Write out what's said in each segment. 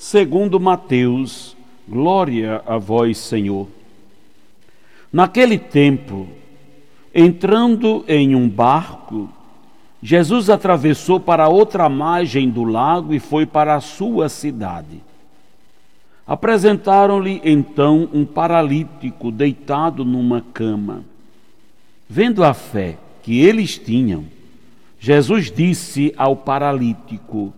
segundo Mateus. Glória a vós, Senhor. Naquele tempo, entrando em um barco, Jesus atravessou para outra margem do lago e foi para a sua cidade. Apresentaram-lhe então um paralítico deitado numa cama. Vendo a fé que eles tinham, Jesus disse ao paralítico: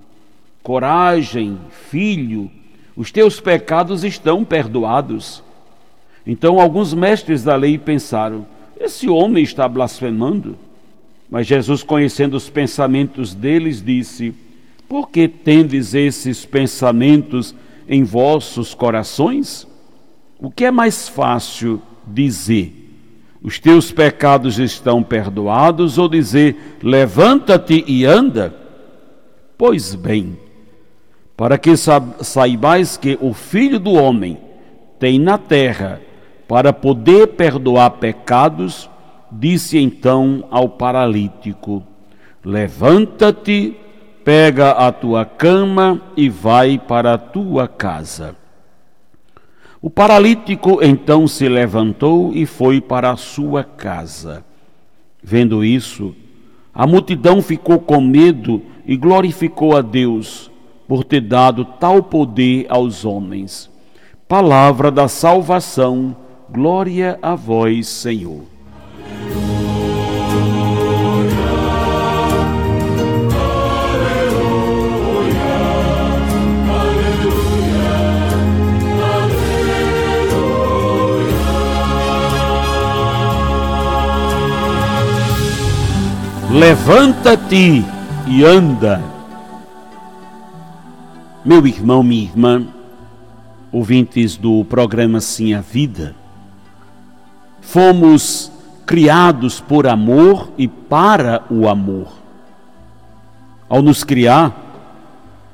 Coragem, filho, os teus pecados estão perdoados. Então alguns mestres da lei pensaram: Esse homem está blasfemando. Mas Jesus, conhecendo os pensamentos deles, disse: Por que tendes esses pensamentos? em vossos corações? O que é mais fácil dizer? Os teus pecados estão perdoados ou dizer: levanta-te e anda? Pois bem, para que saibais que o Filho do Homem tem na terra para poder perdoar pecados, disse então ao paralítico: Levanta-te, pega a tua cama e vai para a tua casa. O paralítico então se levantou e foi para a sua casa. Vendo isso, a multidão ficou com medo e glorificou a Deus por ter dado tal poder aos homens. Palavra da salvação, glória a vós, Senhor. Levanta-te e anda. Meu irmão, minha irmã, ouvintes do programa Sim a Vida, fomos criados por amor e para o amor. Ao nos criar,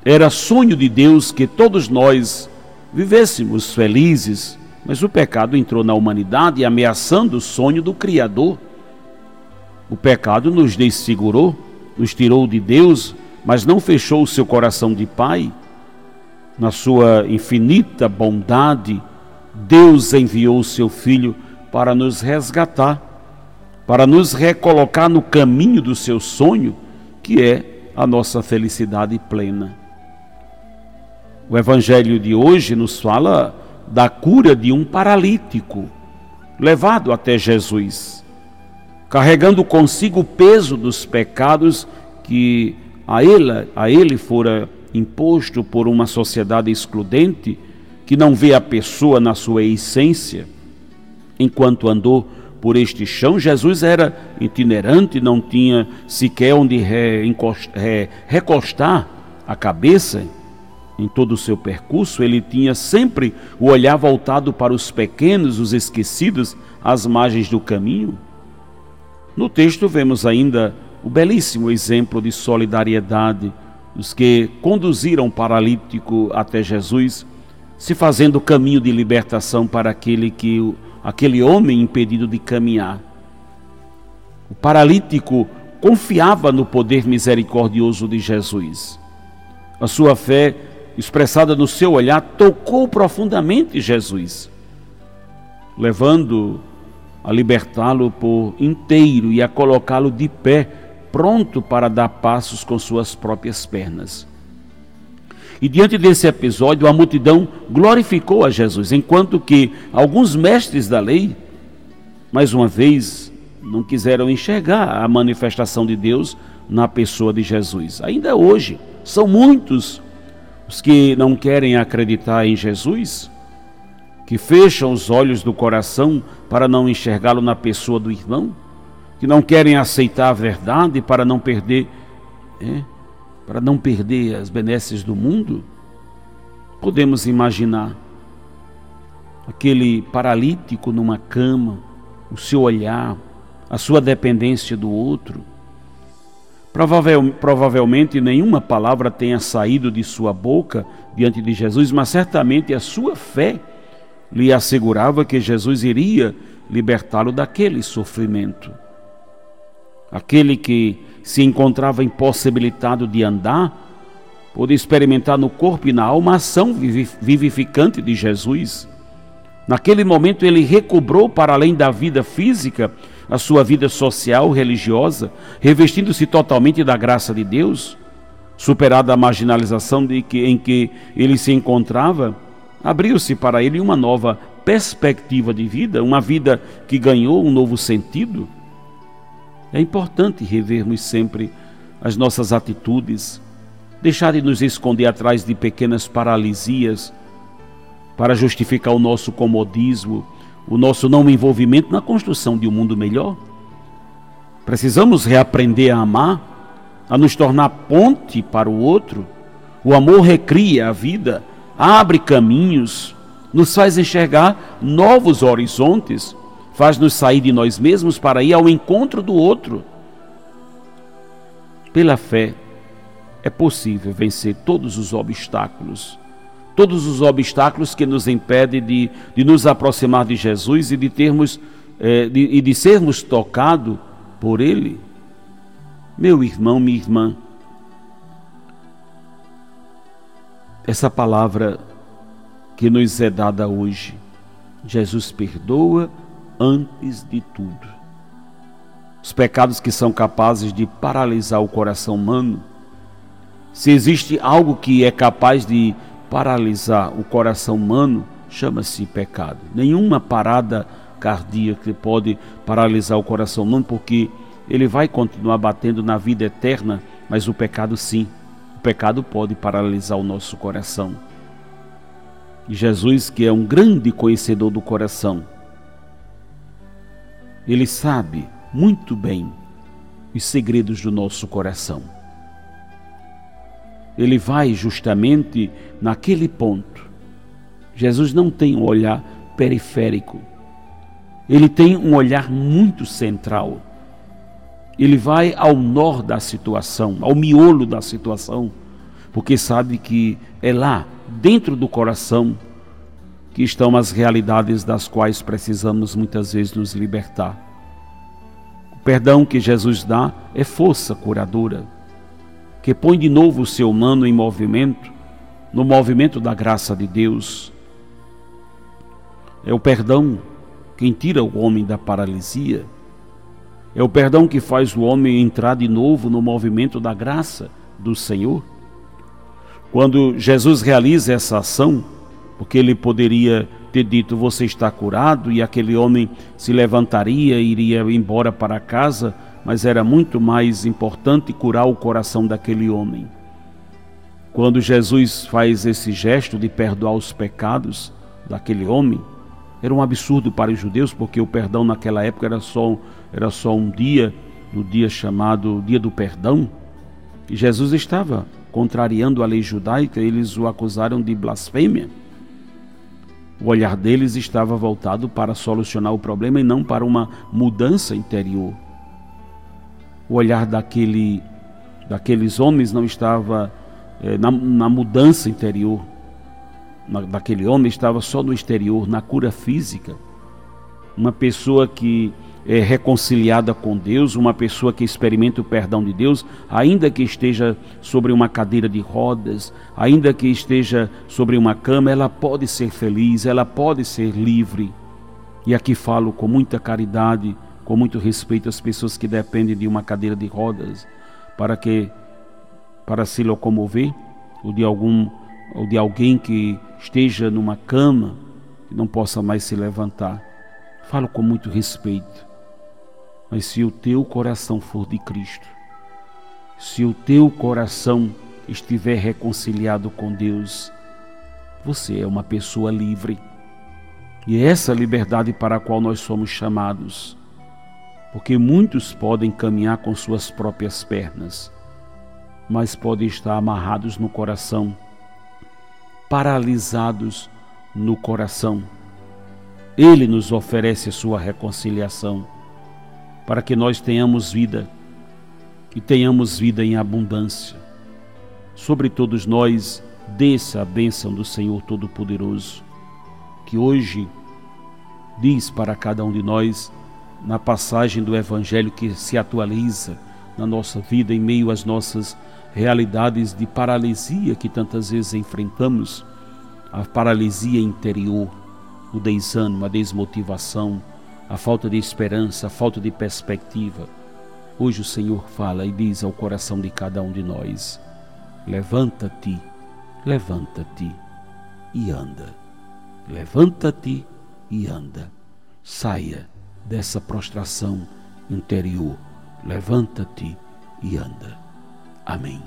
era sonho de Deus que todos nós vivêssemos felizes, mas o pecado entrou na humanidade ameaçando o sonho do Criador. O pecado nos desfigurou, nos tirou de Deus, mas não fechou o seu coração de pai. Na sua infinita bondade, Deus enviou o seu Filho para nos resgatar, para nos recolocar no caminho do seu sonho, que é a nossa felicidade plena. O Evangelho de hoje nos fala da cura de um paralítico levado até Jesus carregando consigo o peso dos pecados que a ele, a ele fora imposto por uma sociedade excludente que não vê a pessoa na sua essência. Enquanto andou por este chão, Jesus era itinerante, não tinha sequer onde recostar a cabeça em todo o seu percurso, ele tinha sempre o olhar voltado para os pequenos, os esquecidos, às margens do caminho. No texto vemos ainda o belíssimo exemplo de solidariedade dos que conduziram o paralítico até Jesus, se fazendo caminho de libertação para aquele que aquele homem impedido de caminhar. O paralítico confiava no poder misericordioso de Jesus. A sua fé, expressada no seu olhar, tocou profundamente Jesus, levando a libertá-lo por inteiro e a colocá-lo de pé, pronto para dar passos com suas próprias pernas. E diante desse episódio, a multidão glorificou a Jesus, enquanto que alguns mestres da lei, mais uma vez, não quiseram enxergar a manifestação de Deus na pessoa de Jesus. Ainda hoje, são muitos os que não querem acreditar em Jesus que fecham os olhos do coração para não enxergá-lo na pessoa do irmão, que não querem aceitar a verdade para não perder, é, para não perder as benesses do mundo. Podemos imaginar aquele paralítico numa cama, o seu olhar, a sua dependência do outro. Provavel, provavelmente nenhuma palavra tenha saído de sua boca diante de Jesus, mas certamente a sua fé lhe assegurava que Jesus iria libertá-lo daquele sofrimento. Aquele que se encontrava impossibilitado de andar, pôde experimentar no corpo e na alma a ação vivificante de Jesus. Naquele momento ele recobrou para além da vida física a sua vida social, religiosa, revestindo-se totalmente da graça de Deus, superada a marginalização de que, em que ele se encontrava, abriu-se para ele uma nova perspectiva de vida, uma vida que ganhou um novo sentido. É importante revermos sempre as nossas atitudes, deixar de nos esconder atrás de pequenas paralisias para justificar o nosso comodismo, o nosso não envolvimento na construção de um mundo melhor. Precisamos reaprender a amar, a nos tornar ponte para o outro. O amor recria a vida, abre caminhos, nos faz enxergar novos horizontes, faz-nos sair de nós mesmos para ir ao encontro do outro. Pela fé, é possível vencer todos os obstáculos todos os obstáculos que nos impedem de, de nos aproximar de Jesus e de termos é, de, e de sermos tocados por Ele. Meu irmão, minha irmã, essa palavra que nos é dada hoje, Jesus perdoa antes de tudo. Os pecados que são capazes de paralisar o coração humano, se existe algo que é capaz de paralisar o coração humano chama-se pecado. Nenhuma parada cardíaca pode paralisar o coração humano, porque ele vai continuar batendo na vida eterna, mas o pecado sim. O pecado pode paralisar o nosso coração. E Jesus, que é um grande conhecedor do coração, ele sabe muito bem os segredos do nosso coração ele vai justamente naquele ponto. Jesus não tem um olhar periférico, ele tem um olhar muito central. Ele vai ao nó da situação, ao miolo da situação, porque sabe que é lá, dentro do coração, que estão as realidades das quais precisamos muitas vezes nos libertar. O perdão que Jesus dá é força curadora que põe de novo o seu humano em movimento, no movimento da graça de Deus. É o perdão quem tira o homem da paralisia. É o perdão que faz o homem entrar de novo no movimento da graça do Senhor. Quando Jesus realiza essa ação, porque ele poderia ter dito: Você está curado, e aquele homem se levantaria e iria embora para casa mas era muito mais importante curar o coração daquele homem. Quando Jesus faz esse gesto de perdoar os pecados daquele homem, era um absurdo para os judeus, porque o perdão naquela época era só, era só um dia, no dia chamado Dia do Perdão, e Jesus estava contrariando a lei judaica, eles o acusaram de blasfêmia. O olhar deles estava voltado para solucionar o problema e não para uma mudança interior o olhar daquele, daqueles homens não estava é, na, na, mudança interior, na, daquele homem estava só no exterior, na cura física. Uma pessoa que é reconciliada com Deus, uma pessoa que experimenta o perdão de Deus, ainda que esteja sobre uma cadeira de rodas, ainda que esteja sobre uma cama, ela pode ser feliz, ela pode ser livre. E aqui falo com muita caridade com muito respeito às pessoas que dependem de uma cadeira de rodas para que para se locomover ou de algum ou de alguém que esteja numa cama que não possa mais se levantar. Falo com muito respeito. Mas se o teu coração for de Cristo, se o teu coração estiver reconciliado com Deus, você é uma pessoa livre. E é essa liberdade para a qual nós somos chamados porque muitos podem caminhar com suas próprias pernas, mas podem estar amarrados no coração paralisados no coração. Ele nos oferece a sua reconciliação para que nós tenhamos vida e tenhamos vida em abundância. Sobre todos nós, desça a bênção do Senhor Todo-Poderoso, que hoje diz para cada um de nós, na passagem do Evangelho que se atualiza na nossa vida em meio às nossas realidades de paralisia que tantas vezes enfrentamos, a paralisia interior, o desânimo, a desmotivação, a falta de esperança, a falta de perspectiva. Hoje o Senhor fala e diz ao coração de cada um de nós: Levanta-te, levanta-te e anda. Levanta-te e anda. Saia dessa prostração interior. Levanta-te e anda. Amém.